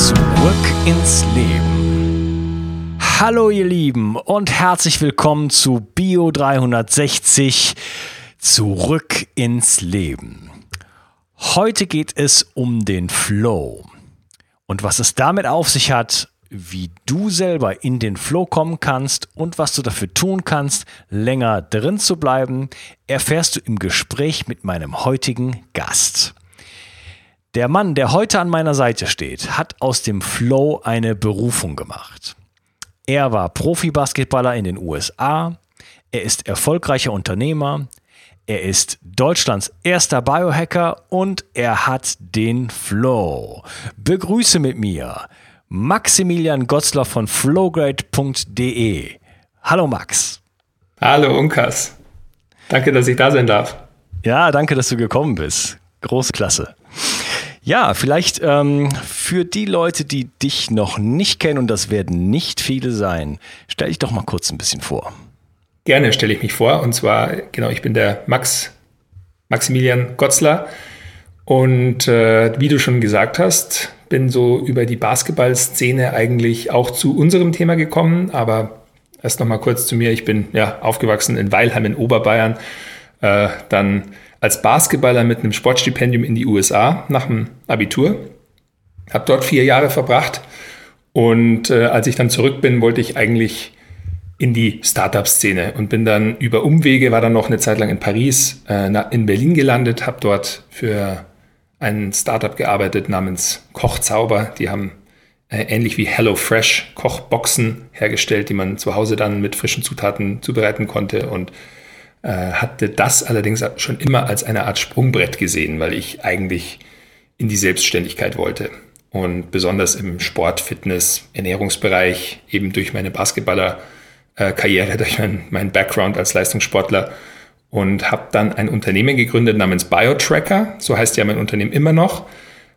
Zurück ins Leben. Hallo ihr Lieben und herzlich willkommen zu Bio 360. Zurück ins Leben. Heute geht es um den Flow. Und was es damit auf sich hat, wie du selber in den Flow kommen kannst und was du dafür tun kannst, länger drin zu bleiben, erfährst du im Gespräch mit meinem heutigen Gast. Der Mann, der heute an meiner Seite steht, hat aus dem Flow eine Berufung gemacht. Er war Profi-Basketballer in den USA, er ist erfolgreicher Unternehmer, er ist Deutschlands erster Biohacker und er hat den Flow. Begrüße mit mir Maximilian Gotzler von flowgrade.de. Hallo Max. Hallo Unkas. Danke, dass ich da sein darf. Ja, danke, dass du gekommen bist. Großklasse. Ja, vielleicht ähm, für die Leute, die dich noch nicht kennen, und das werden nicht viele sein, stell dich doch mal kurz ein bisschen vor. Gerne stelle ich mich vor. Und zwar, genau, ich bin der Max, Maximilian Gotzler. Und äh, wie du schon gesagt hast, bin so über die Basketballszene eigentlich auch zu unserem Thema gekommen, aber erst noch mal kurz zu mir. Ich bin ja aufgewachsen in Weilheim in Oberbayern, äh, dann als Basketballer mit einem Sportstipendium in die USA nach dem Abitur, habe dort vier Jahre verbracht und äh, als ich dann zurück bin, wollte ich eigentlich in die Startup-Szene und bin dann über Umwege, war dann noch eine Zeit lang in Paris, äh, in Berlin gelandet, habe dort für ein Startup gearbeitet namens Kochzauber. Die haben äh, ähnlich wie HelloFresh Kochboxen hergestellt, die man zu Hause dann mit frischen Zutaten zubereiten konnte und hatte das allerdings schon immer als eine Art Sprungbrett gesehen, weil ich eigentlich in die Selbstständigkeit wollte. Und besonders im Sport, Fitness, Ernährungsbereich, eben durch meine Basketballer-Karriere, durch meinen mein Background als Leistungssportler, und habe dann ein Unternehmen gegründet namens BioTracker. So heißt ja mein Unternehmen immer noch.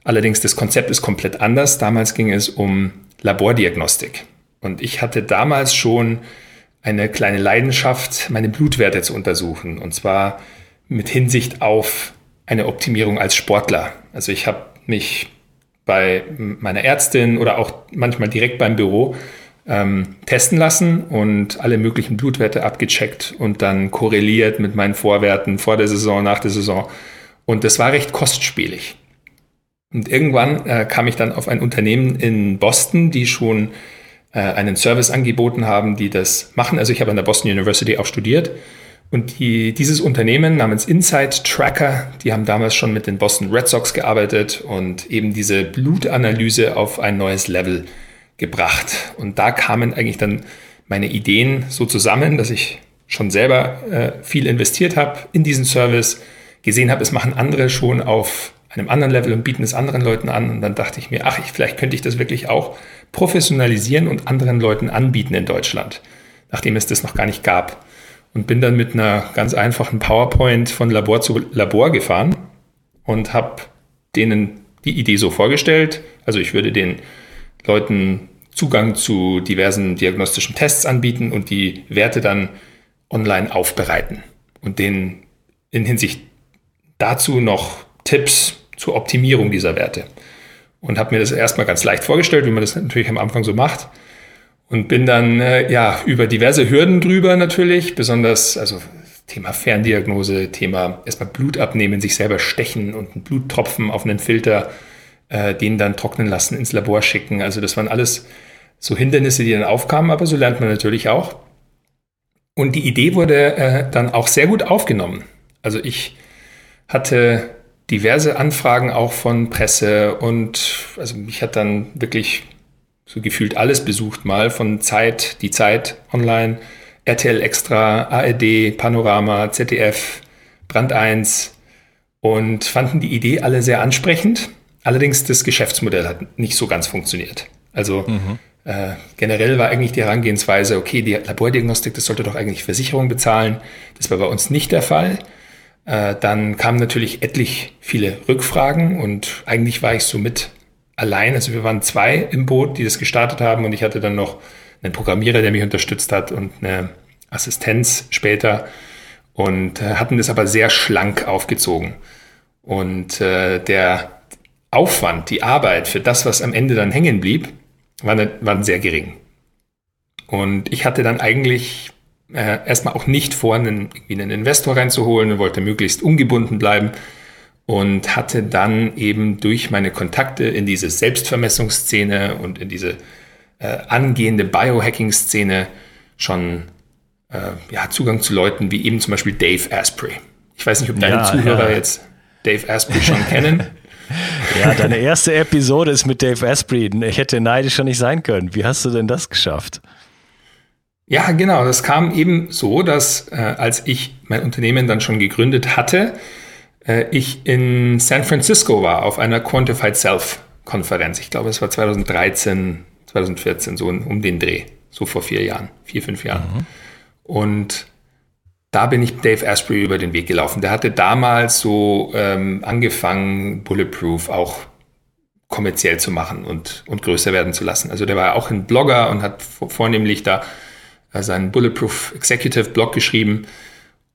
Allerdings das Konzept ist komplett anders. Damals ging es um Labordiagnostik. Und ich hatte damals schon eine kleine Leidenschaft, meine Blutwerte zu untersuchen. Und zwar mit Hinsicht auf eine Optimierung als Sportler. Also ich habe mich bei meiner Ärztin oder auch manchmal direkt beim Büro ähm, testen lassen und alle möglichen Blutwerte abgecheckt und dann korreliert mit meinen Vorwerten vor der Saison, nach der Saison. Und das war recht kostspielig. Und irgendwann äh, kam ich dann auf ein Unternehmen in Boston, die schon äh, einen Service angeboten haben, die das machen. Also ich habe an der Boston University auch studiert. Und die, dieses Unternehmen namens Insight Tracker, die haben damals schon mit den Boston Red Sox gearbeitet und eben diese Blutanalyse auf ein neues Level gebracht. Und da kamen eigentlich dann meine Ideen so zusammen, dass ich schon selber äh, viel investiert habe in diesen Service, gesehen habe, es machen andere schon auf einem anderen Level und bieten es anderen Leuten an. Und dann dachte ich mir, ach, ich, vielleicht könnte ich das wirklich auch professionalisieren und anderen Leuten anbieten in Deutschland, nachdem es das noch gar nicht gab. Und bin dann mit einer ganz einfachen PowerPoint von Labor zu Labor gefahren und habe denen die Idee so vorgestellt. Also ich würde den Leuten Zugang zu diversen diagnostischen Tests anbieten und die Werte dann online aufbereiten und denen in Hinsicht dazu noch Tipps zur Optimierung dieser Werte. Und habe mir das erstmal ganz leicht vorgestellt, wie man das natürlich am Anfang so macht. Und bin dann äh, ja über diverse Hürden drüber natürlich, besonders also Thema Ferndiagnose, Thema erstmal Blut abnehmen, sich selber stechen und einen Bluttropfen auf einen Filter äh, den dann trocknen lassen, ins Labor schicken. Also das waren alles so Hindernisse, die dann aufkamen, aber so lernt man natürlich auch. Und die Idee wurde äh, dann auch sehr gut aufgenommen. Also ich hatte diverse Anfragen auch von Presse und also mich hat dann wirklich so gefühlt alles besucht mal von Zeit, die Zeit online, RTL Extra, ARD, Panorama, ZDF, Brand 1 und fanden die Idee alle sehr ansprechend allerdings das Geschäftsmodell hat nicht so ganz funktioniert. Also mhm. äh, generell war eigentlich die Herangehensweise, okay, die Labordiagnostik, das sollte doch eigentlich Versicherung bezahlen. Das war bei uns nicht der Fall. Äh, dann kamen natürlich etlich viele Rückfragen und eigentlich war ich so mit allein. Also wir waren zwei im Boot, die das gestartet haben und ich hatte dann noch einen Programmierer, der mich unterstützt hat und eine Assistenz später und äh, hatten das aber sehr schlank aufgezogen. Und äh, der Aufwand, die Arbeit für das, was am Ende dann hängen blieb, war, ne, waren sehr gering. Und ich hatte dann eigentlich äh, erstmal auch nicht vor, einen, irgendwie einen Investor reinzuholen und wollte möglichst ungebunden bleiben und hatte dann eben durch meine Kontakte in diese Selbstvermessungsszene und in diese äh, angehende Biohacking-Szene schon äh, ja, Zugang zu Leuten wie eben zum Beispiel Dave Asprey. Ich weiß nicht, ob deine ja, Zuhörer ja. jetzt Dave Asprey schon kennen. Ja, deine erste Episode ist mit Dave Asprey. Ich hätte neidischer nicht sein können. Wie hast du denn das geschafft? Ja, genau. Das kam eben so, dass äh, als ich mein Unternehmen dann schon gegründet hatte, äh, ich in San Francisco war auf einer Quantified Self Konferenz. Ich glaube, es war 2013, 2014, so um den Dreh, so vor vier Jahren, vier, fünf Jahren. Mhm. Und da bin ich Dave Asprey über den Weg gelaufen. Der hatte damals so ähm, angefangen, Bulletproof auch kommerziell zu machen und, und größer werden zu lassen. Also der war auch ein Blogger und hat vornehmlich da seinen Bulletproof Executive Blog geschrieben.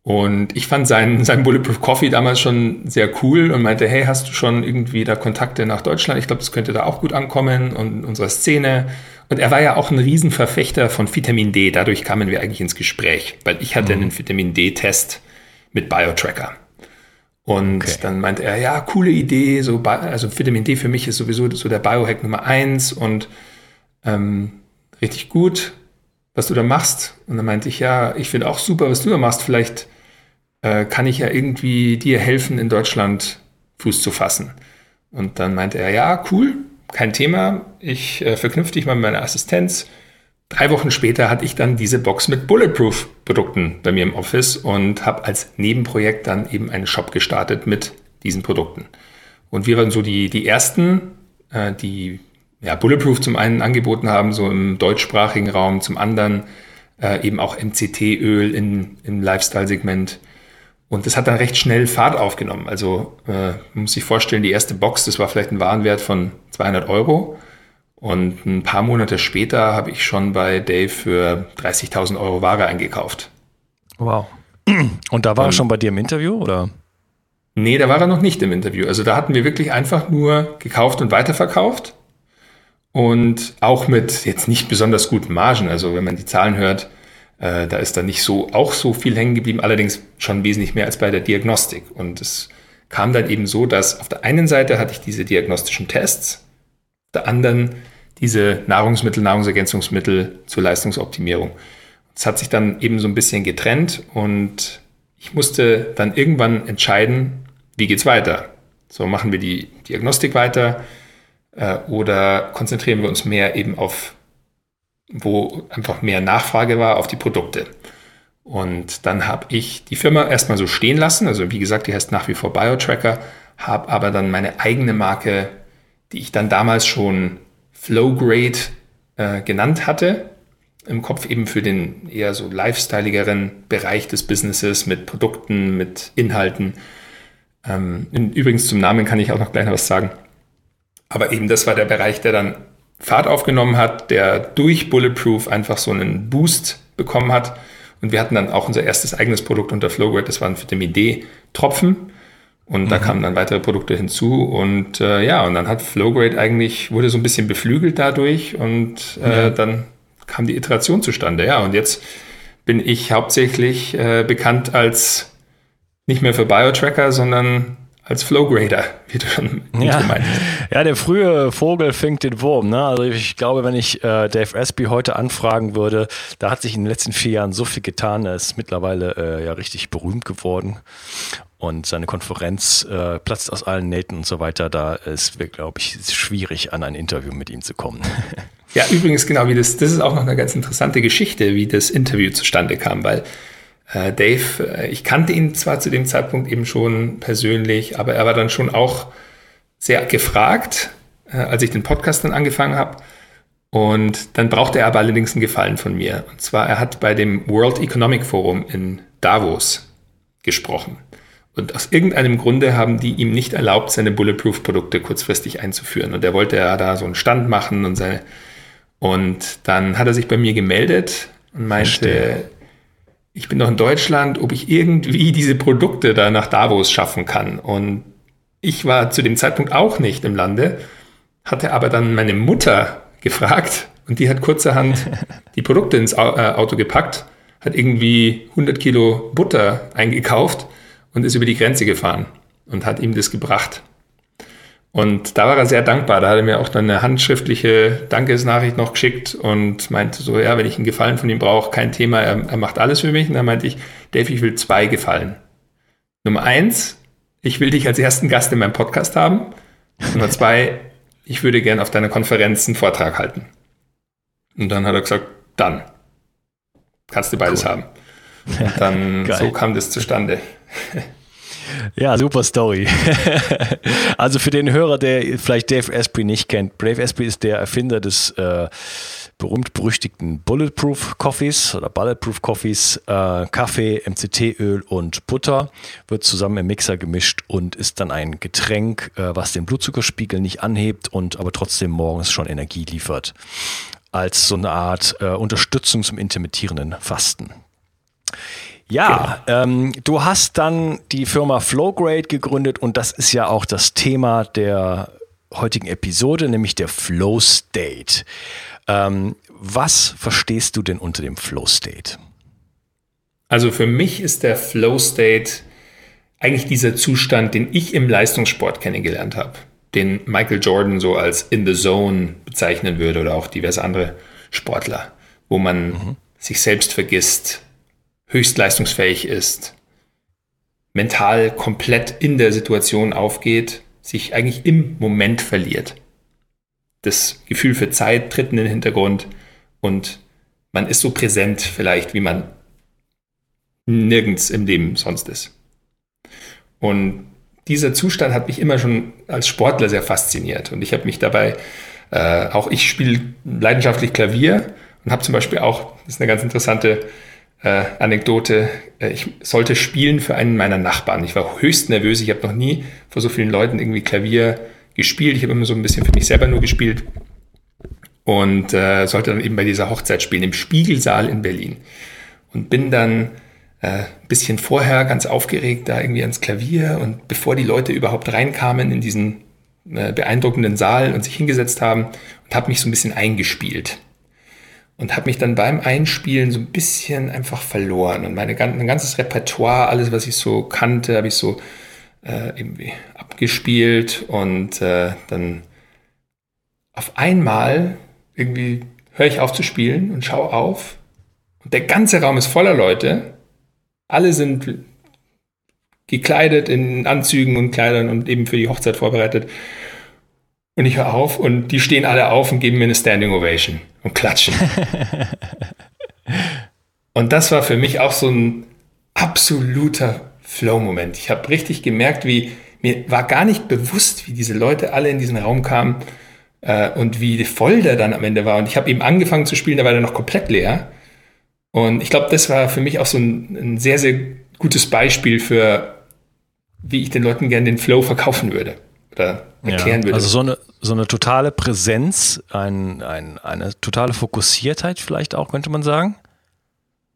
Und ich fand seinen, seinen Bulletproof Coffee damals schon sehr cool und meinte, hey, hast du schon irgendwie da Kontakte nach Deutschland? Ich glaube, das könnte da auch gut ankommen und unserer Szene. Und er war ja auch ein Riesenverfechter von Vitamin D. Dadurch kamen wir eigentlich ins Gespräch, weil ich hatte mhm. einen Vitamin D-Test mit BioTracker. Und okay. dann meinte er, ja, coole Idee, so, also Vitamin D für mich ist sowieso so der Biohack Nummer eins und ähm, richtig gut, was du da machst. Und dann meinte ich, ja, ich finde auch super, was du da machst. Vielleicht äh, kann ich ja irgendwie dir helfen, in Deutschland Fuß zu fassen. Und dann meinte er, ja, cool, kein Thema, ich äh, verknüpfe dich mal mit meiner Assistenz. Drei Wochen später hatte ich dann diese Box mit Bulletproof-Produkten bei mir im Office und habe als Nebenprojekt dann eben einen Shop gestartet mit diesen Produkten. Und wir waren so die, die ersten, äh, die ja, Bulletproof zum einen angeboten haben, so im deutschsprachigen Raum, zum anderen äh, eben auch MCT-Öl im Lifestyle-Segment. Und das hat dann recht schnell Fahrt aufgenommen. Also äh, man muss sich vorstellen, die erste Box, das war vielleicht ein Warenwert von 200 Euro. Und ein paar Monate später habe ich schon bei Dave für 30.000 Euro Ware eingekauft. Wow. Und da war Und, er schon bei dir im Interview, oder? Nee, da war er noch nicht im Interview. Also da hatten wir wirklich einfach nur gekauft und weiterverkauft. Und auch mit jetzt nicht besonders guten Margen. Also wenn man die Zahlen hört, äh, da ist dann nicht so auch so viel hängen geblieben, allerdings schon wesentlich mehr als bei der Diagnostik. Und es kam dann eben so, dass auf der einen Seite hatte ich diese diagnostischen Tests, auf der anderen diese Nahrungsmittel, Nahrungsergänzungsmittel zur Leistungsoptimierung. Es hat sich dann eben so ein bisschen getrennt und ich musste dann irgendwann entscheiden, wie geht's weiter? So machen wir die Diagnostik weiter äh, oder konzentrieren wir uns mehr eben auf wo einfach mehr Nachfrage war auf die Produkte. Und dann habe ich die Firma erstmal so stehen lassen. Also wie gesagt, die heißt nach wie vor BioTracker, habe aber dann meine eigene Marke, die ich dann damals schon Flowgrade äh, genannt hatte, im Kopf eben für den eher so lifestyleigeren Bereich des Businesses mit Produkten, mit Inhalten. Ähm, übrigens zum Namen kann ich auch noch gleich noch was sagen. Aber eben das war der Bereich, der dann Fahrt aufgenommen hat, der durch Bulletproof einfach so einen Boost bekommen hat. Und wir hatten dann auch unser erstes eigenes Produkt unter Flowgrade, das waren Vitamin D-Tropfen. Und mhm. da kamen dann weitere Produkte hinzu. Und äh, ja, und dann hat Flowgrade eigentlich, wurde so ein bisschen beflügelt dadurch und äh, ja. dann kam die Iteration zustande. Ja, und jetzt bin ich hauptsächlich äh, bekannt als nicht mehr für Biotracker, sondern als Flowgrader, wie du schon ja. meintest. Ja, der frühe Vogel fängt den Wurm. Ne? Also ich glaube, wenn ich äh, Dave Asprey heute anfragen würde, da hat sich in den letzten vier Jahren so viel getan. Er ist mittlerweile äh, ja richtig berühmt geworden. Und seine Konferenz äh, platzt aus allen Nähten und so weiter. Da ist, glaube ich, schwierig, an ein Interview mit ihm zu kommen. Ja, übrigens, genau, wie das, das ist auch noch eine ganz interessante Geschichte, wie das Interview zustande kam, weil Dave, äh, ich kannte ihn zwar zu dem Zeitpunkt eben schon persönlich, aber er war dann schon auch sehr gefragt, äh, als ich den Podcast dann angefangen habe. Und dann brauchte er aber allerdings einen Gefallen von mir. Und zwar, er hat bei dem World Economic Forum in Davos gesprochen. Und aus irgendeinem Grunde haben die ihm nicht erlaubt, seine Bulletproof-Produkte kurzfristig einzuführen. Und er wollte ja da so einen Stand machen und seine. Und dann hat er sich bei mir gemeldet und meinte, Verstehe. Ich bin doch in Deutschland, ob ich irgendwie diese Produkte da nach Davos schaffen kann. Und ich war zu dem Zeitpunkt auch nicht im Lande, hatte aber dann meine Mutter gefragt und die hat kurzerhand die Produkte ins äh, Auto gepackt, hat irgendwie 100 Kilo Butter eingekauft und ist über die Grenze gefahren und hat ihm das gebracht. Und da war er sehr dankbar. Da hat er mir auch dann eine handschriftliche Dankesnachricht noch geschickt und meinte so, ja, wenn ich einen Gefallen von ihm brauche, kein Thema, er, er macht alles für mich. Und dann meinte ich, Dave, ich will zwei Gefallen. Nummer eins, ich will dich als ersten Gast in meinem Podcast haben. Nummer zwei, ich würde gerne auf deiner Konferenz einen Vortrag halten. Und dann hat er gesagt, dann kannst du beides cool. haben. Und dann so kam das zustande. Ja, super Story. also für den Hörer, der vielleicht Dave Asprey nicht kennt, Dave Asprey ist der Erfinder des äh, berühmt-berüchtigten Bulletproof Coffees oder Bulletproof Coffees. Äh, Kaffee, MCT-Öl und Butter wird zusammen im Mixer gemischt und ist dann ein Getränk, äh, was den Blutzuckerspiegel nicht anhebt und aber trotzdem morgens schon Energie liefert. Als so eine Art äh, Unterstützung zum intermittierenden Fasten. Ja, genau. ähm, du hast dann die Firma Flowgrade gegründet und das ist ja auch das Thema der heutigen Episode, nämlich der Flow State. Ähm, was verstehst du denn unter dem Flow State? Also für mich ist der Flow State eigentlich dieser Zustand, den ich im Leistungssport kennengelernt habe, den Michael Jordan so als in the zone bezeichnen würde oder auch diverse andere Sportler, wo man mhm. sich selbst vergisst, höchst leistungsfähig ist, mental komplett in der Situation aufgeht, sich eigentlich im Moment verliert. Das Gefühl für Zeit tritt in den Hintergrund und man ist so präsent vielleicht, wie man nirgends im Leben sonst ist. Und dieser Zustand hat mich immer schon als Sportler sehr fasziniert und ich habe mich dabei, äh, auch ich spiele leidenschaftlich Klavier und habe zum Beispiel auch, das ist eine ganz interessante äh, Anekdote, äh, ich sollte spielen für einen meiner Nachbarn. Ich war höchst nervös, ich habe noch nie vor so vielen Leuten irgendwie Klavier gespielt. Ich habe immer so ein bisschen für mich selber nur gespielt und äh, sollte dann eben bei dieser Hochzeit spielen im Spiegelsaal in Berlin. Und bin dann äh, ein bisschen vorher ganz aufgeregt da irgendwie ans Klavier und bevor die Leute überhaupt reinkamen in diesen äh, beeindruckenden Saal und sich hingesetzt haben und habe mich so ein bisschen eingespielt und habe mich dann beim Einspielen so ein bisschen einfach verloren und meine mein ganzes Repertoire, alles was ich so kannte, habe ich so äh, irgendwie abgespielt und äh, dann auf einmal irgendwie höre ich auf zu spielen und schaue auf und der ganze Raum ist voller Leute. Alle sind gekleidet in Anzügen und Kleidern und eben für die Hochzeit vorbereitet. Und ich höre auf und die stehen alle auf und geben mir eine Standing Ovation und klatschen. und das war für mich auch so ein absoluter Flow-Moment. Ich habe richtig gemerkt, wie mir war gar nicht bewusst, wie diese Leute alle in diesen Raum kamen äh, und wie voll der dann am Ende war. Und ich habe eben angefangen zu spielen, da war der noch komplett leer. Und ich glaube, das war für mich auch so ein, ein sehr, sehr gutes Beispiel für, wie ich den Leuten gerne den Flow verkaufen würde oder erklären ja, würde. Also so eine, so eine totale Präsenz, ein, ein, eine totale Fokussiertheit vielleicht auch, könnte man sagen.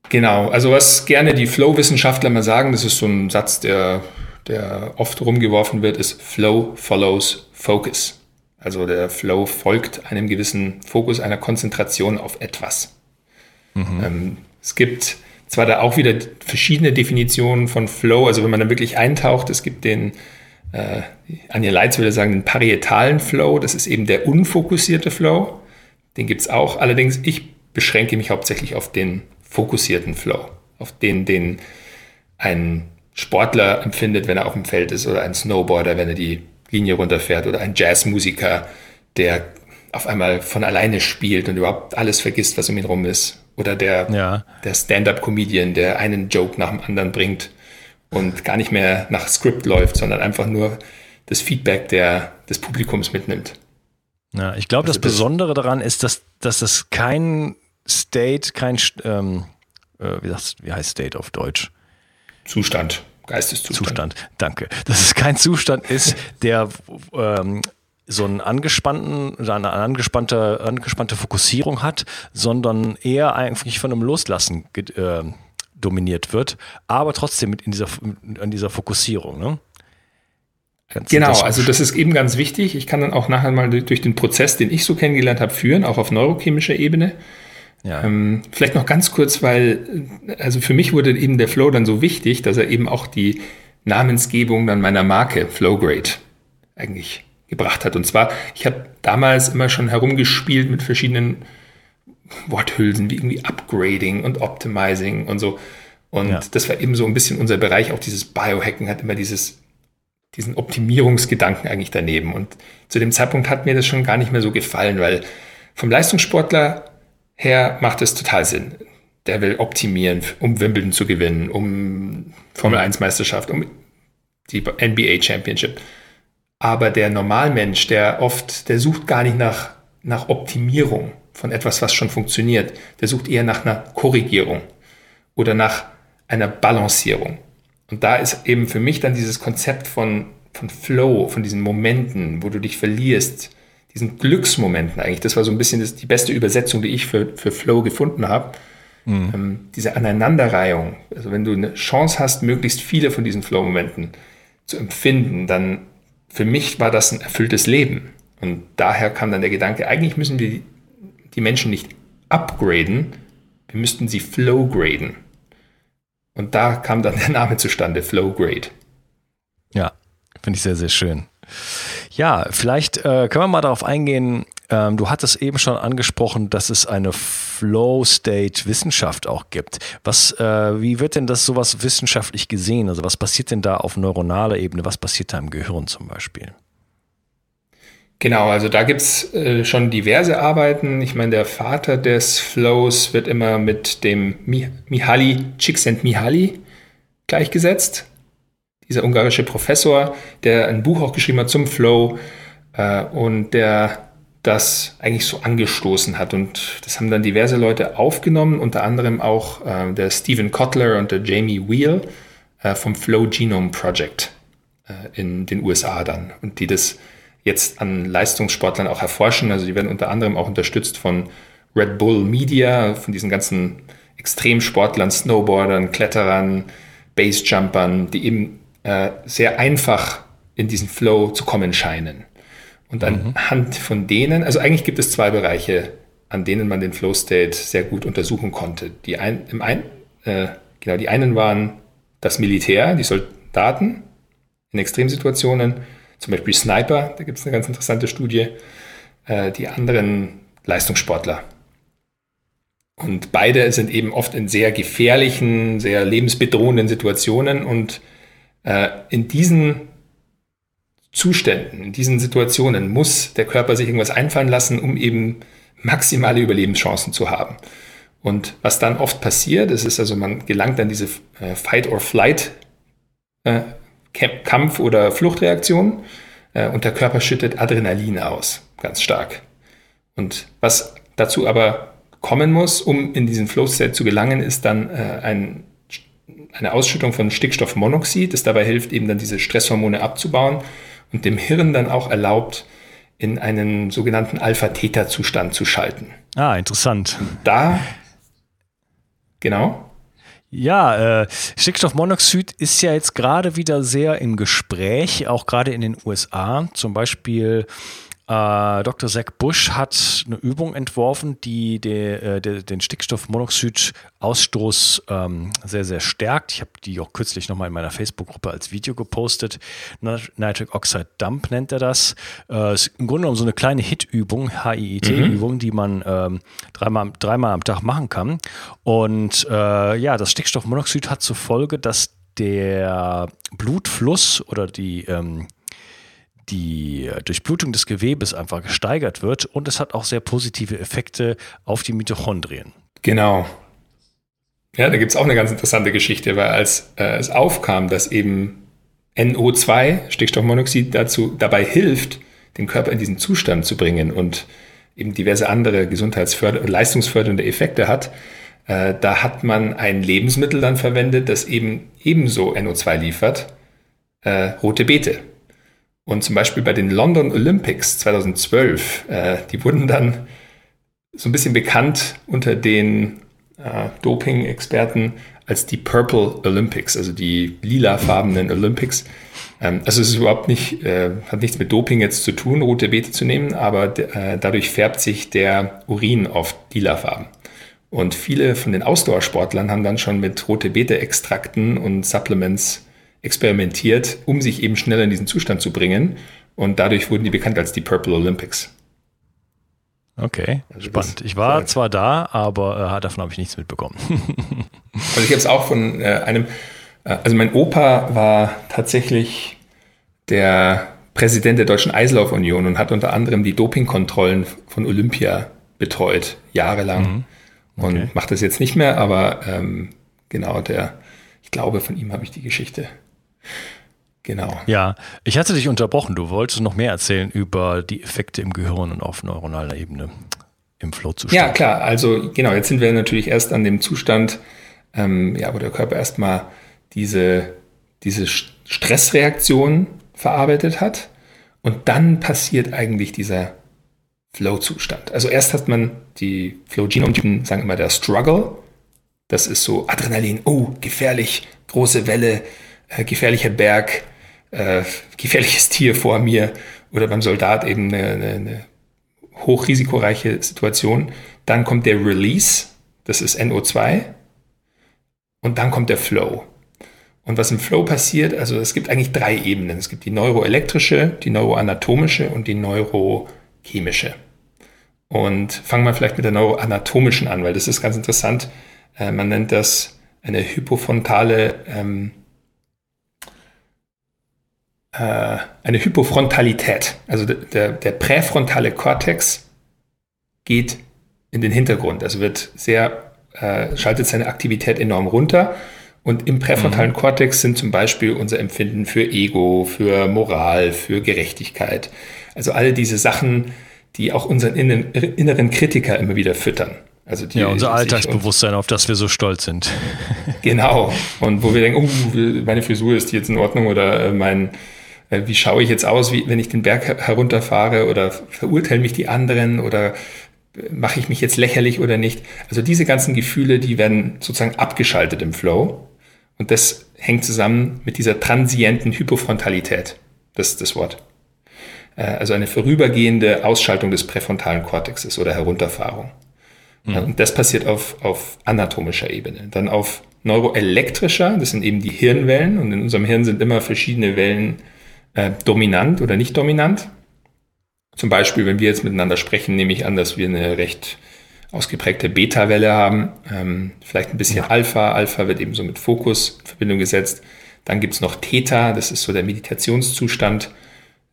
Genau, also was gerne die Flow-Wissenschaftler mal sagen, das ist so ein Satz, der, der oft rumgeworfen wird, ist Flow follows Focus. Also der Flow folgt einem gewissen Fokus, einer Konzentration auf etwas. Mhm. Ähm, es gibt zwar da auch wieder verschiedene Definitionen von Flow, also wenn man da wirklich eintaucht, es gibt den äh, Anja Leitz würde sagen, den parietalen Flow. Das ist eben der unfokussierte Flow. Den gibt es auch. Allerdings, ich beschränke mich hauptsächlich auf den fokussierten Flow, auf den, den ein Sportler empfindet, wenn er auf dem Feld ist, oder ein Snowboarder, wenn er die Linie runterfährt, oder ein Jazzmusiker, der auf einmal von alleine spielt und überhaupt alles vergisst, was um ihn rum ist. Oder der, ja. der Stand-up-Comedian, der einen Joke nach dem anderen bringt und gar nicht mehr nach Skript läuft, sondern einfach nur das Feedback der, des Publikums mitnimmt. Ja, ich glaube, also das, das Besondere daran ist, dass, dass das kein State, kein, ähm, äh, wie, sagst, wie heißt State auf Deutsch? Zustand, Geisteszustand. Zustand, danke. Dass es kein Zustand ist, der ähm, so einen angespannten, eine angespannte, angespannte Fokussierung hat, sondern eher eigentlich von einem Loslassen äh, dominiert wird, aber trotzdem mit in dieser, in dieser Fokussierung. Ne? genau, also das ist eben ganz wichtig. Ich kann dann auch nachher mal durch den Prozess, den ich so kennengelernt habe, führen, auch auf neurochemischer Ebene. Ja. Ähm, vielleicht noch ganz kurz, weil, also für mich wurde eben der Flow dann so wichtig, dass er eben auch die Namensgebung dann meiner Marke Flowgrade eigentlich gebracht hat. Und zwar, ich habe damals immer schon herumgespielt mit verschiedenen Worthülsen wie irgendwie Upgrading und Optimizing und so. Und ja. das war eben so ein bisschen unser Bereich, auch dieses Biohacken hat immer dieses, diesen Optimierungsgedanken eigentlich daneben. Und zu dem Zeitpunkt hat mir das schon gar nicht mehr so gefallen, weil vom Leistungssportler her macht es total Sinn. Der will optimieren, um Wimbledon zu gewinnen, um Formel 1 Meisterschaft, um die NBA Championship. Aber der Normalmensch, der oft, der sucht gar nicht nach, nach Optimierung von etwas, was schon funktioniert. Der sucht eher nach einer Korrigierung oder nach einer Balancierung. Und da ist eben für mich dann dieses Konzept von, von Flow, von diesen Momenten, wo du dich verlierst, diesen Glücksmomenten eigentlich. Das war so ein bisschen das, die beste Übersetzung, die ich für, für Flow gefunden habe. Mhm. Ähm, diese Aneinanderreihung. Also wenn du eine Chance hast, möglichst viele von diesen Flow-Momenten zu empfinden, dann für mich war das ein erfülltes Leben. Und daher kam dann der Gedanke, eigentlich müssen wir die, Menschen nicht upgraden, wir müssten sie flowgraden. Und da kam dann der Name zustande, Flowgrade. Ja, finde ich sehr, sehr schön. Ja, vielleicht äh, können wir mal darauf eingehen. Ähm, du hattest eben schon angesprochen, dass es eine Flow-State-Wissenschaft auch gibt. Was, äh, wie wird denn das sowas wissenschaftlich gesehen? Also was passiert denn da auf neuronaler Ebene? Was passiert da im Gehirn zum Beispiel? Genau, also da gibt es äh, schon diverse Arbeiten. Ich meine, der Vater des Flows wird immer mit dem Mihaly Csikszentmihalyi gleichgesetzt dieser ungarische Professor, der ein Buch auch geschrieben hat zum Flow äh, und der das eigentlich so angestoßen hat. Und das haben dann diverse Leute aufgenommen, unter anderem auch äh, der Stephen Kotler und der Jamie Wheel äh, vom Flow Genome Project äh, in den USA dann. Und die das jetzt an Leistungssportlern auch erforschen. Also die werden unter anderem auch unterstützt von Red Bull Media, von diesen ganzen Extremsportlern, Snowboardern, Kletterern, Basejumpern, die eben äh, sehr einfach in diesen Flow zu kommen scheinen. Und mhm. anhand von denen, also eigentlich gibt es zwei Bereiche, an denen man den Flow State sehr gut untersuchen konnte. Die, ein, im ein, äh, genau, die einen waren das Militär, die Soldaten in Extremsituationen, zum Beispiel Sniper, da gibt es eine ganz interessante Studie, äh, die anderen Leistungssportler. Und beide sind eben oft in sehr gefährlichen, sehr lebensbedrohenden Situationen und äh, in diesen Zuständen, in diesen Situationen muss der Körper sich irgendwas einfallen lassen, um eben maximale Überlebenschancen zu haben. Und was dann oft passiert, das ist also, man gelangt an diese äh, Fight-or-Flight äh, Kampf- oder Fluchtreaktion äh, und der Körper schüttet Adrenalin aus, ganz stark. Und was dazu aber kommen muss, um in diesen Flow-State zu gelangen, ist dann äh, ein eine Ausschüttung von Stickstoffmonoxid, das dabei hilft, eben dann diese Stresshormone abzubauen und dem Hirn dann auch erlaubt, in einen sogenannten Alpha-Theta-Zustand zu schalten. Ah, interessant. Und da, genau. Ja, äh, Stickstoffmonoxid ist ja jetzt gerade wieder sehr im Gespräch, auch gerade in den USA. Zum Beispiel äh, Dr. Zach Bush hat eine Übung entworfen, die de, äh, de, den Stickstoffmonoxid-Ausstoß ähm, sehr, sehr stärkt. Ich habe die auch kürzlich nochmal in meiner Facebook-Gruppe als Video gepostet. Nitric Oxide Dump nennt er das. Äh, ist im Grunde genommen so eine kleine HIT-Übung, HIIT-Übung, mhm. die man ähm, dreimal, dreimal am Tag machen kann. Und äh, ja, das Stickstoffmonoxid hat zur Folge, dass der Blutfluss oder die ähm, die Durchblutung des Gewebes einfach gesteigert wird und es hat auch sehr positive Effekte auf die Mitochondrien. Genau. Ja, da gibt es auch eine ganz interessante Geschichte, weil als äh, es aufkam, dass eben NO2, Stickstoffmonoxid, dazu, dabei hilft, den Körper in diesen Zustand zu bringen und eben diverse andere gesundheitsfördernde und leistungsfördernde Effekte hat, äh, da hat man ein Lebensmittel dann verwendet, das eben ebenso NO2 liefert, äh, rote Beete. Und zum Beispiel bei den London Olympics 2012, äh, die wurden dann so ein bisschen bekannt unter den äh, Doping-Experten als die Purple Olympics, also die lilafarbenen Olympics. Ähm, also es ist überhaupt nicht, äh, hat nichts mit Doping jetzt zu tun, rote Beete zu nehmen, aber äh, dadurch färbt sich der Urin oft lilafarben. Und viele von den Ausdauersportlern haben dann schon mit rote Beete-Extrakten und Supplements experimentiert, um sich eben schneller in diesen Zustand zu bringen. Und dadurch wurden die bekannt als die Purple Olympics. Okay, also spannend. Ich war zwar da, aber äh, davon habe ich nichts mitbekommen. also ich habe es auch von äh, einem, äh, also mein Opa war tatsächlich der Präsident der Deutschen Eislaufunion und hat unter anderem die Dopingkontrollen von Olympia betreut, jahrelang. Mhm. Okay. Und macht das jetzt nicht mehr, aber ähm, genau, der, ich glaube, von ihm habe ich die Geschichte. Genau. Ja, ich hatte dich unterbrochen. Du wolltest noch mehr erzählen über die Effekte im Gehirn und auf neuronaler Ebene im Flow-Zustand. Ja, klar. Also genau, jetzt sind wir natürlich erst an dem Zustand, ähm, ja, wo der Körper erstmal diese, diese Stressreaktion verarbeitet hat. Und dann passiert eigentlich dieser Flow-Zustand. Also erst hat man die Flow-Genome-Typen, sagen immer der Struggle. Das ist so Adrenalin, oh, gefährlich, große Welle, äh, gefährlicher Berg, äh, gefährliches Tier vor mir oder beim Soldat eben eine, eine, eine hochrisikoreiche Situation. Dann kommt der Release, das ist NO2. Und dann kommt der Flow. Und was im Flow passiert, also es gibt eigentlich drei Ebenen. Es gibt die neuroelektrische, die neuroanatomische und die neurochemische chemische. Und fangen wir vielleicht mit der neuroanatomischen an, weil das ist ganz interessant. Äh, man nennt das eine hypofrontale, ähm, äh, eine Hypofrontalität. Also der, der präfrontale Kortex geht in den Hintergrund. Also wird sehr, äh, schaltet seine Aktivität enorm runter. Und im präfrontalen mhm. Kortex sind zum Beispiel unser Empfinden für Ego, für Moral, für Gerechtigkeit. Also alle diese Sachen, die auch unseren inneren Kritiker immer wieder füttern. Also die, ja, unser Alltagsbewusstsein, auf das wir so stolz sind. Genau. Und wo wir denken, oh, meine Frisur ist jetzt in Ordnung oder äh, mein, wie schaue ich jetzt aus, wie, wenn ich den Berg herunterfahre oder verurteilen mich die anderen oder äh, mache ich mich jetzt lächerlich oder nicht. Also diese ganzen Gefühle, die werden sozusagen abgeschaltet im Flow. Und das hängt zusammen mit dieser transienten Hypofrontalität. Das ist das Wort. Äh, also eine vorübergehende Ausschaltung des präfrontalen Kortexes oder Herunterfahrung. Mhm. Und das passiert auf, auf anatomischer Ebene. Dann auf neuroelektrischer, das sind eben die Hirnwellen und in unserem Hirn sind immer verschiedene Wellen äh, dominant oder nicht dominant. Zum Beispiel, wenn wir jetzt miteinander sprechen, nehme ich an, dass wir eine recht ausgeprägte Beta-Welle haben, ähm, vielleicht ein bisschen ja. Alpha. Alpha wird eben so mit Fokus in Verbindung gesetzt. Dann gibt's noch Theta, das ist so der Meditationszustand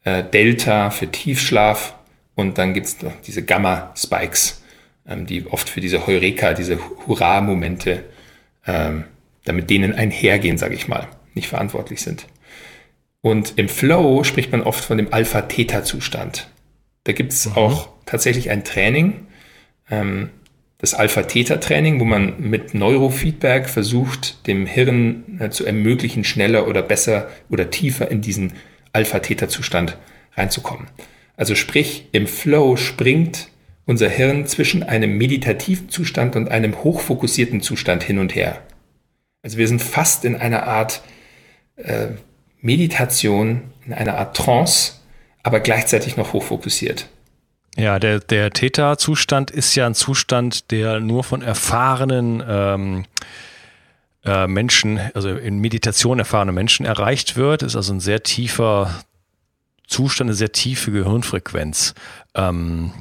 äh, Delta für Tiefschlaf und dann gibt es noch diese Gamma-Spikes, ähm, die oft für diese Heureka, diese Hurra-Momente, ähm, damit denen einhergehen, sage ich mal, nicht verantwortlich sind. Und im Flow spricht man oft von dem Alpha-Theta-Zustand. Da gibt es mhm. auch tatsächlich ein Training, ähm, das Alpha-Theta-Training, wo man mit Neurofeedback versucht, dem Hirn äh, zu ermöglichen, schneller oder besser oder tiefer in diesen Alpha-Theta-Zustand reinzukommen. Also sprich, im Flow springt unser Hirn zwischen einem meditativen Zustand und einem hochfokussierten Zustand hin und her. Also wir sind fast in einer Art äh, Meditation, in einer Art Trance, aber gleichzeitig noch hochfokussiert. Ja, der, der Theta-Zustand ist ja ein Zustand, der nur von erfahrenen ähm, äh, Menschen, also in Meditation erfahrene Menschen erreicht wird. Ist also ein sehr tiefer Zustand, eine sehr tiefe Gehirnfrequenz. Ähm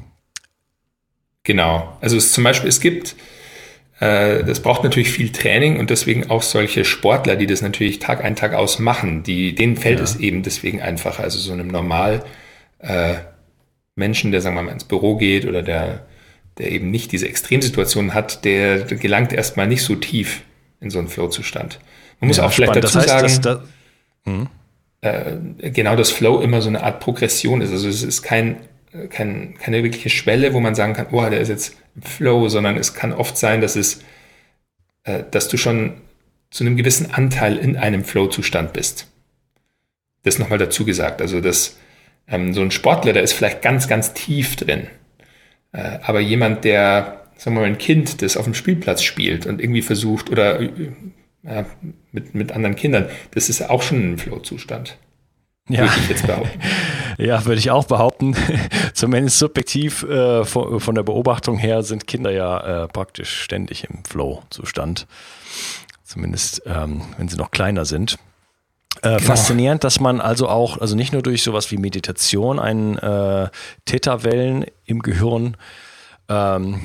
genau. Also es zum Beispiel, es gibt, das braucht natürlich viel Training und deswegen auch solche Sportler, die das natürlich Tag ein, Tag aus machen, die, denen fällt ja. es eben deswegen einfacher. Also so einem normal äh, Menschen, der sagen wir mal ins Büro geht oder der, der eben nicht diese Extremsituation hat, der gelangt erstmal nicht so tief in so einen Flow-Zustand. Man muss ja, auch vielleicht spannend. dazu das heißt, sagen, da, hm. äh, genau das Flow immer so eine Art Progression ist. Also es ist kein, kein, keine wirkliche Schwelle, wo man sagen kann, oh, der ist jetzt im Flow, sondern es kann oft sein, dass es, äh, dass du schon zu einem gewissen Anteil in einem Flow-Zustand bist. Das nochmal dazu gesagt. Also dass ähm, so ein Sportler, der ist vielleicht ganz, ganz tief drin. Äh, aber jemand, der, sagen wir mal, ein Kind, das auf dem Spielplatz spielt und irgendwie versucht oder äh, mit, mit anderen Kindern, das ist auch schon ein Flow-Zustand. Ja. Würde ich jetzt behaupten. ja, würde ich auch behaupten. Zumindest subjektiv äh, von, von, der Beobachtung her sind Kinder ja äh, praktisch ständig im Flow-Zustand. Zumindest ähm, wenn sie noch kleiner sind. Äh, genau. Faszinierend, dass man also auch, also nicht nur durch sowas wie Meditation einen äh, Theta-Wellen im Gehirn ähm,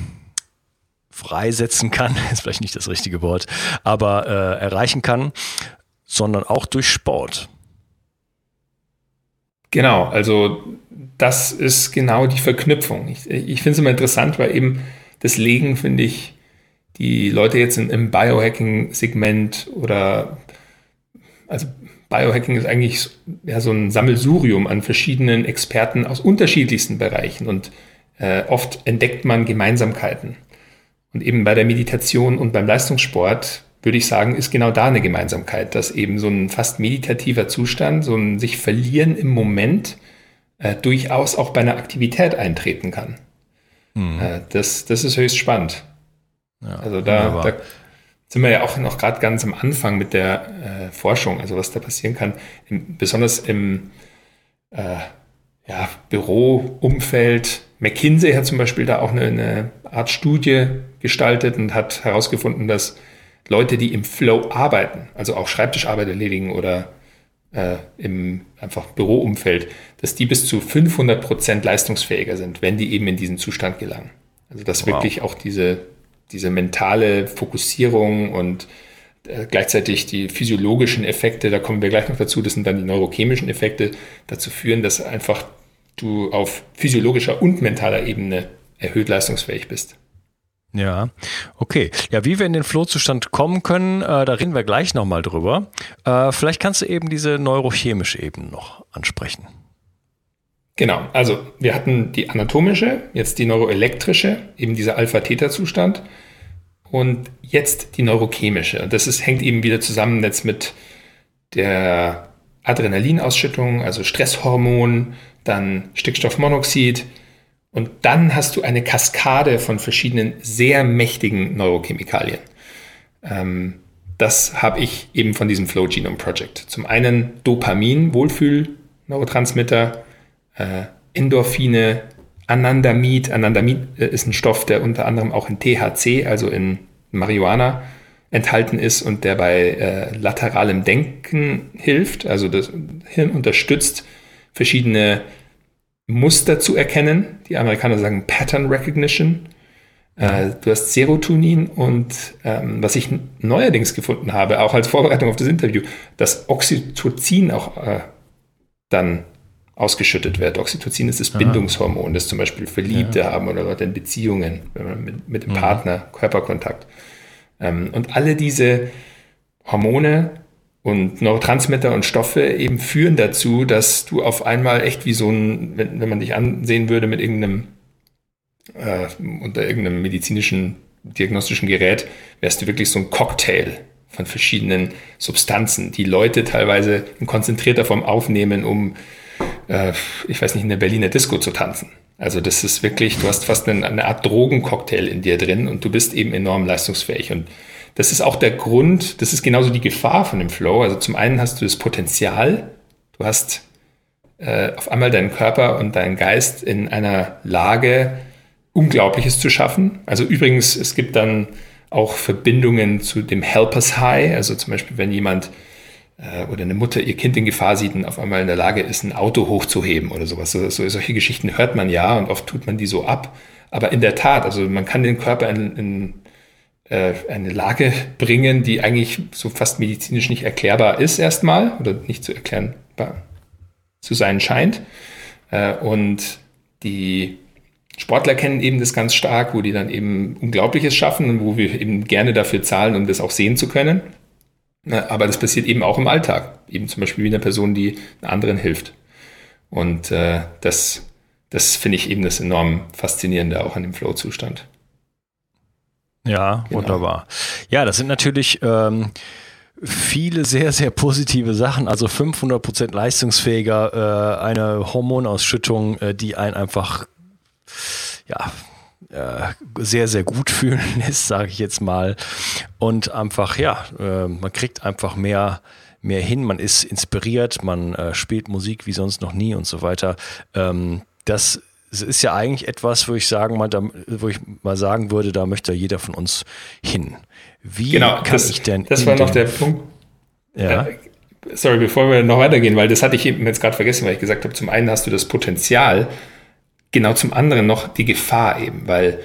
freisetzen kann, ist vielleicht nicht das richtige Wort, aber äh, erreichen kann, sondern auch durch Sport. Genau, also das ist genau die Verknüpfung. Ich, ich finde es immer interessant, weil eben das Legen, finde ich, die Leute jetzt in, im Biohacking-Segment oder also Biohacking ist eigentlich ja, so ein Sammelsurium an verschiedenen Experten aus unterschiedlichsten Bereichen und äh, oft entdeckt man Gemeinsamkeiten. Und eben bei der Meditation und beim Leistungssport würde ich sagen, ist genau da eine Gemeinsamkeit, dass eben so ein fast meditativer Zustand, so ein sich verlieren im Moment äh, durchaus auch bei einer Aktivität eintreten kann. Mhm. Äh, das, das ist höchst spannend. Ja, also da, da, sind wir ja auch noch gerade ganz am Anfang mit der äh, Forschung, also was da passieren kann, Im, besonders im äh, ja, Büroumfeld. McKinsey hat zum Beispiel da auch eine, eine Art Studie gestaltet und hat herausgefunden, dass Leute, die im Flow arbeiten, also auch Schreibtischarbeit erledigen oder äh, im einfach Büroumfeld, dass die bis zu 500 Prozent leistungsfähiger sind, wenn die eben in diesen Zustand gelangen. Also dass wow. wirklich auch diese diese mentale Fokussierung und äh, gleichzeitig die physiologischen Effekte, da kommen wir gleich noch dazu, das sind dann die neurochemischen Effekte, dazu führen, dass einfach du auf physiologischer und mentaler Ebene erhöht leistungsfähig bist. Ja, okay. Ja, wie wir in den Flohzustand kommen können, äh, da reden wir gleich nochmal drüber. Äh, vielleicht kannst du eben diese neurochemische Ebene noch ansprechen. Genau, also wir hatten die anatomische, jetzt die neuroelektrische, eben dieser Alpha-Theta-Zustand und jetzt die neurochemische. Das ist, hängt eben wieder zusammen jetzt mit der Adrenalinausschüttung, also Stresshormon, dann Stickstoffmonoxid und dann hast du eine Kaskade von verschiedenen sehr mächtigen Neurochemikalien. das habe ich eben von diesem Flow Genome Project. Zum einen Dopamin, Wohlfühl-Neurotransmitter, äh, Endorphine, Anandamid. Anandamid äh, ist ein Stoff, der unter anderem auch in THC, also in Marihuana, enthalten ist und der bei äh, lateralem Denken hilft. Also das Hirn unterstützt, verschiedene Muster zu erkennen. Die Amerikaner sagen Pattern Recognition. Äh, du hast Serotonin und ähm, was ich neuerdings gefunden habe, auch als Vorbereitung auf das Interview, dass Oxytocin auch äh, dann ausgeschüttet wird. Oxytocin ist das Aha. Bindungshormon, das zum Beispiel Verliebte ja. haben oder Leute in Beziehungen, wenn man mit, mit dem mhm. Partner, Körperkontakt. Ähm, und alle diese Hormone und Neurotransmitter und Stoffe eben führen dazu, dass du auf einmal echt wie so ein, wenn, wenn man dich ansehen würde mit irgendeinem, äh, unter irgendeinem medizinischen, diagnostischen Gerät, wärst du wirklich so ein Cocktail von verschiedenen Substanzen, die Leute teilweise in konzentrierter Form aufnehmen, um äh, ich weiß nicht, in der Berliner Disco zu tanzen. Also das ist wirklich, du hast fast eine, eine Art Drogencocktail in dir drin und du bist eben enorm leistungsfähig. Und das ist auch der Grund, das ist genauso die Gefahr von dem Flow. Also zum einen hast du das Potenzial, du hast äh, auf einmal deinen Körper und deinen Geist in einer Lage, Unglaubliches zu schaffen. Also übrigens, es gibt dann auch Verbindungen zu dem Helpers High. Also zum Beispiel, wenn jemand äh, oder eine Mutter ihr Kind in Gefahr sieht und auf einmal in der Lage ist, ein Auto hochzuheben oder sowas. So, so, solche Geschichten hört man ja und oft tut man die so ab. Aber in der Tat, also man kann den Körper in, in eine Lage bringen, die eigentlich so fast medizinisch nicht erklärbar ist erstmal oder nicht zu erklären zu sein scheint. Äh, und die Sportler kennen eben das ganz stark, wo die dann eben Unglaubliches schaffen und wo wir eben gerne dafür zahlen, um das auch sehen zu können. Aber das passiert eben auch im Alltag. Eben zum Beispiel wie eine Person, die anderen hilft. Und äh, das, das finde ich eben das enorm Faszinierende auch an dem Flow-Zustand. Ja, genau. wunderbar. Ja, das sind natürlich ähm, viele sehr, sehr positive Sachen. Also 500 Prozent leistungsfähiger, äh, eine Hormonausschüttung, äh, die einen einfach, ja, äh, sehr, sehr gut fühlen lässt, sage ich jetzt mal. Und einfach, ja, äh, man kriegt einfach mehr, mehr hin, man ist inspiriert, man äh, spielt Musik wie sonst noch nie und so weiter. Ähm, das ist ja eigentlich etwas, wo ich sagen mal, da, wo ich mal sagen würde, da möchte jeder von uns hin. Wie genau, kann das, ich denn? Das war noch der Punkt. Ja. Äh, sorry, bevor wir noch weitergehen, weil das hatte ich eben jetzt gerade vergessen, weil ich gesagt habe, zum einen hast du das Potenzial, genau zum anderen noch die Gefahr eben, weil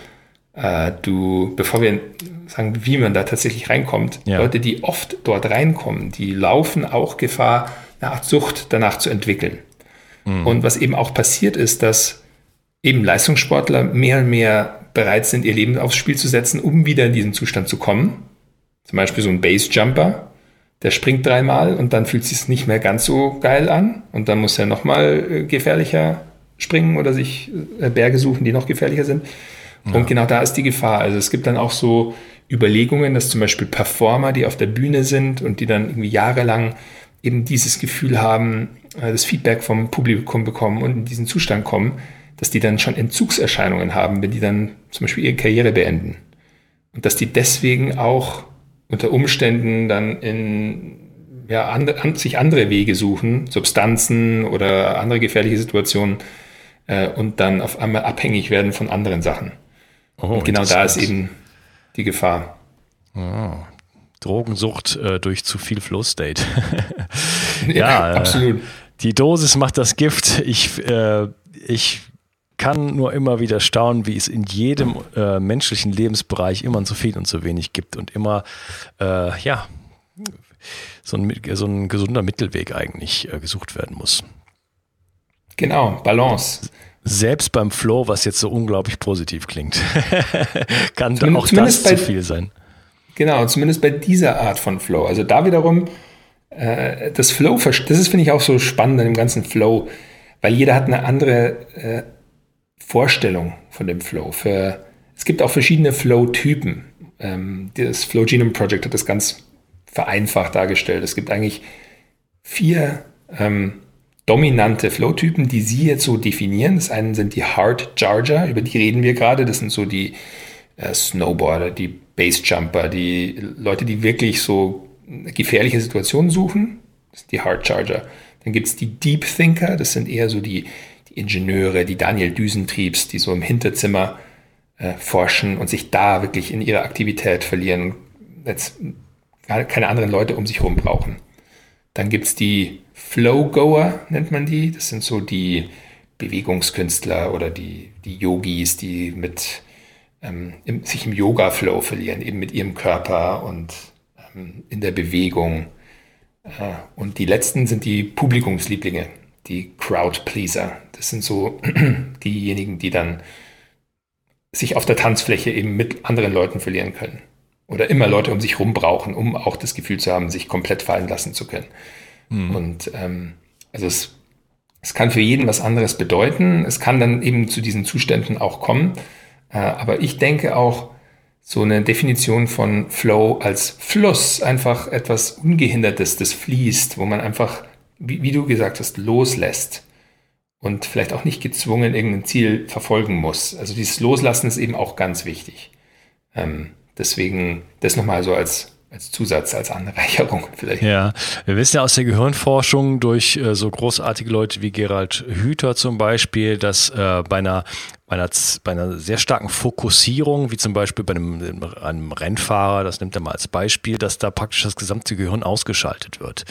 äh, du, bevor wir sagen, wie man da tatsächlich reinkommt, ja. Leute, die oft dort reinkommen, die laufen auch Gefahr, eine Art Sucht danach zu entwickeln. Mhm. Und was eben auch passiert ist, dass eben Leistungssportler mehr und mehr bereit sind, ihr Leben aufs Spiel zu setzen, um wieder in diesen Zustand zu kommen. Zum Beispiel so ein Base-Jumper, der springt dreimal und dann fühlt es sich nicht mehr ganz so geil an und dann muss er nochmal äh, gefährlicher springen oder sich äh, Berge suchen, die noch gefährlicher sind. Ja. Und genau da ist die Gefahr. Also es gibt dann auch so Überlegungen, dass zum Beispiel Performer, die auf der Bühne sind und die dann irgendwie jahrelang eben dieses Gefühl haben, äh, das Feedback vom Publikum bekommen und in diesen Zustand kommen, dass die dann schon Entzugserscheinungen haben, wenn die dann zum Beispiel ihre Karriere beenden. Und dass die deswegen auch unter Umständen dann in ja, and, an, sich andere Wege suchen, Substanzen oder andere gefährliche Situationen äh, und dann auf einmal abhängig werden von anderen Sachen. Oh, und genau da ist eben die Gefahr. Oh, Drogensucht äh, durch zu viel Flow-State. ja, ja äh, absolut. Die Dosis macht das Gift. Ich, äh, ich kann nur immer wieder staunen, wie es in jedem äh, menschlichen Lebensbereich immer zu viel und zu wenig gibt und immer, äh, ja, so ein, so ein gesunder Mittelweg eigentlich äh, gesucht werden muss. Genau, Balance. Selbst beim Flow, was jetzt so unglaublich positiv klingt, kann Zum, auch das bei, zu viel sein. Genau, zumindest bei dieser Art von Flow. Also da wiederum, äh, das Flow, das ist, finde ich, auch so spannend an dem ganzen Flow, weil jeder hat eine andere äh, Vorstellung von dem Flow. Für, es gibt auch verschiedene Flow-Typen. Ähm, das Flow Genome Project hat das ganz vereinfacht dargestellt. Es gibt eigentlich vier ähm, dominante Flow-Typen, die Sie jetzt so definieren. Das eine sind die Hard Charger, über die reden wir gerade. Das sind so die äh, Snowboarder, die Base-Jumper, die Leute, die wirklich so gefährliche Situationen suchen. Das sind die Hard Charger. Dann gibt es die Deep Thinker, das sind eher so die die Ingenieure, die Daniel Düsentriebs, die so im Hinterzimmer äh, forschen und sich da wirklich in ihrer Aktivität verlieren, jetzt keine anderen Leute um sich herum brauchen. Dann gibt es die Flow-Goer, nennt man die. Das sind so die Bewegungskünstler oder die, die Yogis, die mit, ähm, im, sich im Yoga-Flow verlieren, eben mit ihrem Körper und ähm, in der Bewegung. Äh, und die letzten sind die Publikumslieblinge, die Crowd-Pleaser. Das sind so diejenigen, die dann sich auf der Tanzfläche eben mit anderen Leuten verlieren können. Oder immer Leute um sich rum brauchen, um auch das Gefühl zu haben, sich komplett fallen lassen zu können. Mhm. Und ähm, also es, es kann für jeden was anderes bedeuten. Es kann dann eben zu diesen Zuständen auch kommen. Äh, aber ich denke auch, so eine Definition von Flow als Fluss, einfach etwas Ungehindertes, das fließt, wo man einfach, wie, wie du gesagt hast, loslässt und vielleicht auch nicht gezwungen irgendein Ziel verfolgen muss. Also dieses Loslassen ist eben auch ganz wichtig. Ähm, deswegen das nochmal so als als Zusatz, als Anreicherung vielleicht. Ja, wir wissen ja aus der Gehirnforschung durch äh, so großartige Leute wie Gerald Hüther zum Beispiel, dass äh, bei, einer, bei, einer, bei einer sehr starken Fokussierung, wie zum Beispiel bei einem, einem Rennfahrer, das nimmt er mal als Beispiel, dass da praktisch das gesamte Gehirn ausgeschaltet wird.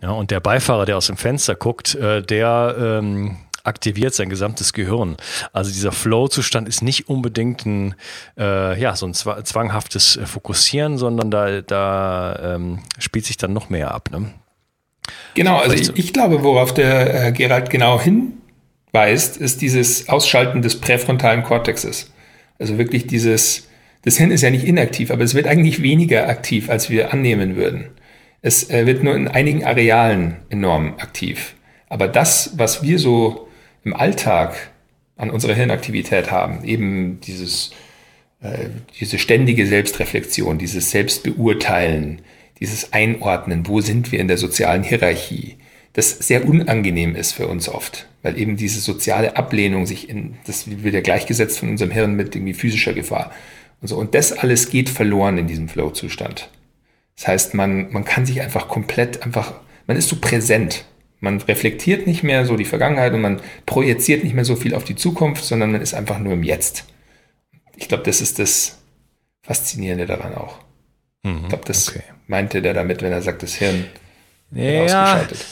Ja, und der Beifahrer, der aus dem Fenster guckt, äh, der ähm, aktiviert sein gesamtes Gehirn. Also dieser Flow-Zustand ist nicht unbedingt ein, äh, ja, so ein zwanghaftes äh, Fokussieren, sondern da, da ähm, spielt sich dann noch mehr ab. Ne? Genau, also ich, ich, glaube, worauf der äh, Gerald genau hinweist, ist dieses Ausschalten des präfrontalen Kortexes. Also wirklich dieses, das Hirn ist ja nicht inaktiv, aber es wird eigentlich weniger aktiv, als wir annehmen würden. Es äh, wird nur in einigen Arealen enorm aktiv. Aber das, was wir so im Alltag an unserer Hirnaktivität haben, eben dieses, äh, diese ständige Selbstreflexion, dieses Selbstbeurteilen, dieses Einordnen, wo sind wir in der sozialen Hierarchie, das sehr unangenehm ist für uns oft, weil eben diese soziale Ablehnung sich in, das wird ja gleichgesetzt von unserem Hirn mit irgendwie physischer Gefahr. Und so. Und das alles geht verloren in diesem Flow-Zustand. Das heißt, man, man kann sich einfach komplett einfach, man ist so präsent. Man reflektiert nicht mehr so die Vergangenheit und man projiziert nicht mehr so viel auf die Zukunft, sondern man ist einfach nur im Jetzt. Ich glaube, das ist das Faszinierende daran auch. Mhm, ich glaube, das okay. meinte der damit, wenn er sagt, das Hirn ja, ausgeschaltet.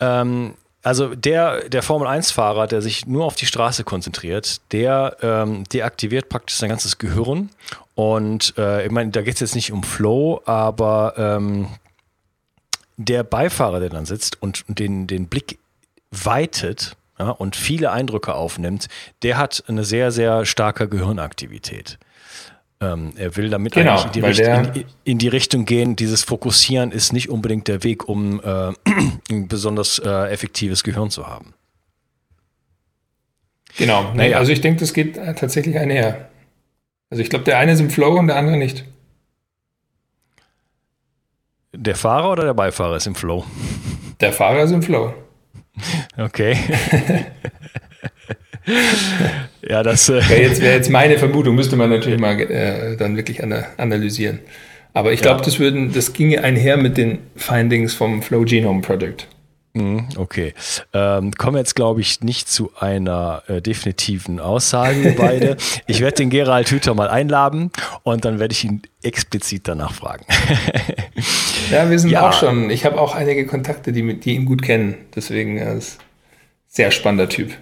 Ähm, also der, der Formel-1-Fahrer, der sich nur auf die Straße konzentriert, der ähm, deaktiviert praktisch sein ganzes Gehirn. Und äh, ich meine, da geht es jetzt nicht um Flow, aber ähm, der Beifahrer, der dann sitzt und den, den Blick weitet ja, und viele Eindrücke aufnimmt, der hat eine sehr, sehr starke Gehirnaktivität. Ähm, er will damit genau, eigentlich in die, Richt in, in die, Richtung gehen. Dieses Fokussieren ist nicht unbedingt der Weg, um äh, ein besonders äh, effektives Gehirn zu haben. Genau, naja. also ich denke, das geht tatsächlich einher. Also ich glaube, der eine ist im Flow und der andere nicht. Der Fahrer oder der Beifahrer ist im Flow? Der Fahrer ist im Flow. Okay. ja, das. Äh wäre jetzt, wär jetzt meine Vermutung, müsste man natürlich mal äh, dann wirklich analysieren. Aber ich glaube, ja. das, das ginge einher mit den Findings vom Flow Genome Project. Mhm, okay. Ähm, kommen jetzt, glaube ich, nicht zu einer äh, definitiven Aussage, beide. ich werde den Gerald Hüther mal einladen und dann werde ich ihn explizit danach fragen. ja, wir sind ja. auch schon. Ich habe auch einige Kontakte, die, die ihn gut kennen. Deswegen er ist sehr spannender Typ.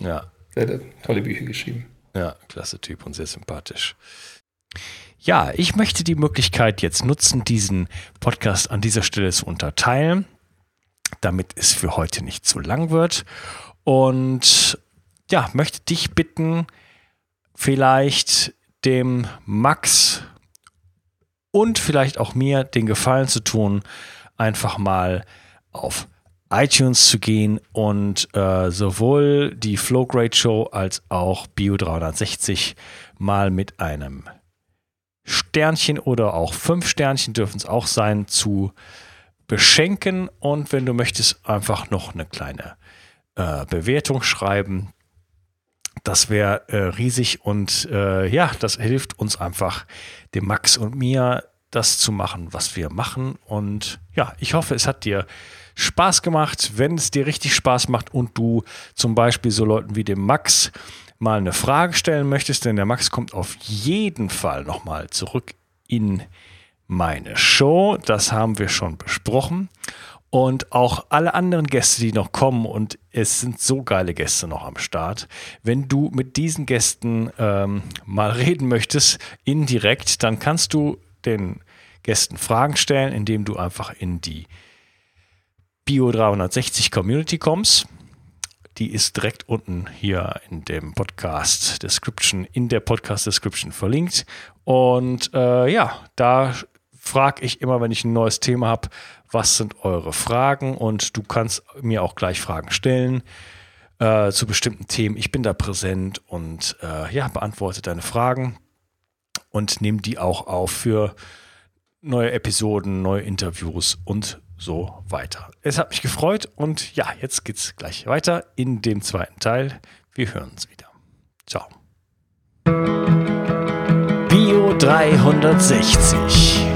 Ja. Der hat tolle Bücher geschrieben. Ja, klasse Typ und sehr sympathisch. Ja, ich möchte die Möglichkeit jetzt nutzen, diesen Podcast an dieser Stelle zu unterteilen damit es für heute nicht zu lang wird. Und ja, möchte dich bitten, vielleicht dem Max und vielleicht auch mir den Gefallen zu tun, einfach mal auf iTunes zu gehen und äh, sowohl die Flowgrade Show als auch Bio 360 mal mit einem Sternchen oder auch fünf Sternchen dürfen es auch sein zu beschenken und wenn du möchtest, einfach noch eine kleine äh, Bewertung schreiben. Das wäre äh, riesig und äh, ja, das hilft uns einfach, dem Max und mir das zu machen, was wir machen. Und ja, ich hoffe, es hat dir Spaß gemacht. Wenn es dir richtig Spaß macht und du zum Beispiel so Leuten wie dem Max mal eine Frage stellen möchtest, denn der Max kommt auf jeden Fall nochmal zurück in die meine Show. Das haben wir schon besprochen. Und auch alle anderen Gäste, die noch kommen, und es sind so geile Gäste noch am Start. Wenn du mit diesen Gästen ähm, mal reden möchtest, indirekt, dann kannst du den Gästen Fragen stellen, indem du einfach in die Bio 360 Community kommst. Die ist direkt unten hier in dem Podcast Description, in der Podcast Description verlinkt. Und äh, ja, da frage ich immer, wenn ich ein neues Thema habe, was sind eure Fragen und du kannst mir auch gleich Fragen stellen äh, zu bestimmten Themen. Ich bin da präsent und äh, ja, beantworte deine Fragen und nehme die auch auf für neue Episoden, neue Interviews und so weiter. Es hat mich gefreut und ja, jetzt geht's gleich weiter in dem zweiten Teil. Wir hören uns wieder. Ciao. Bio 360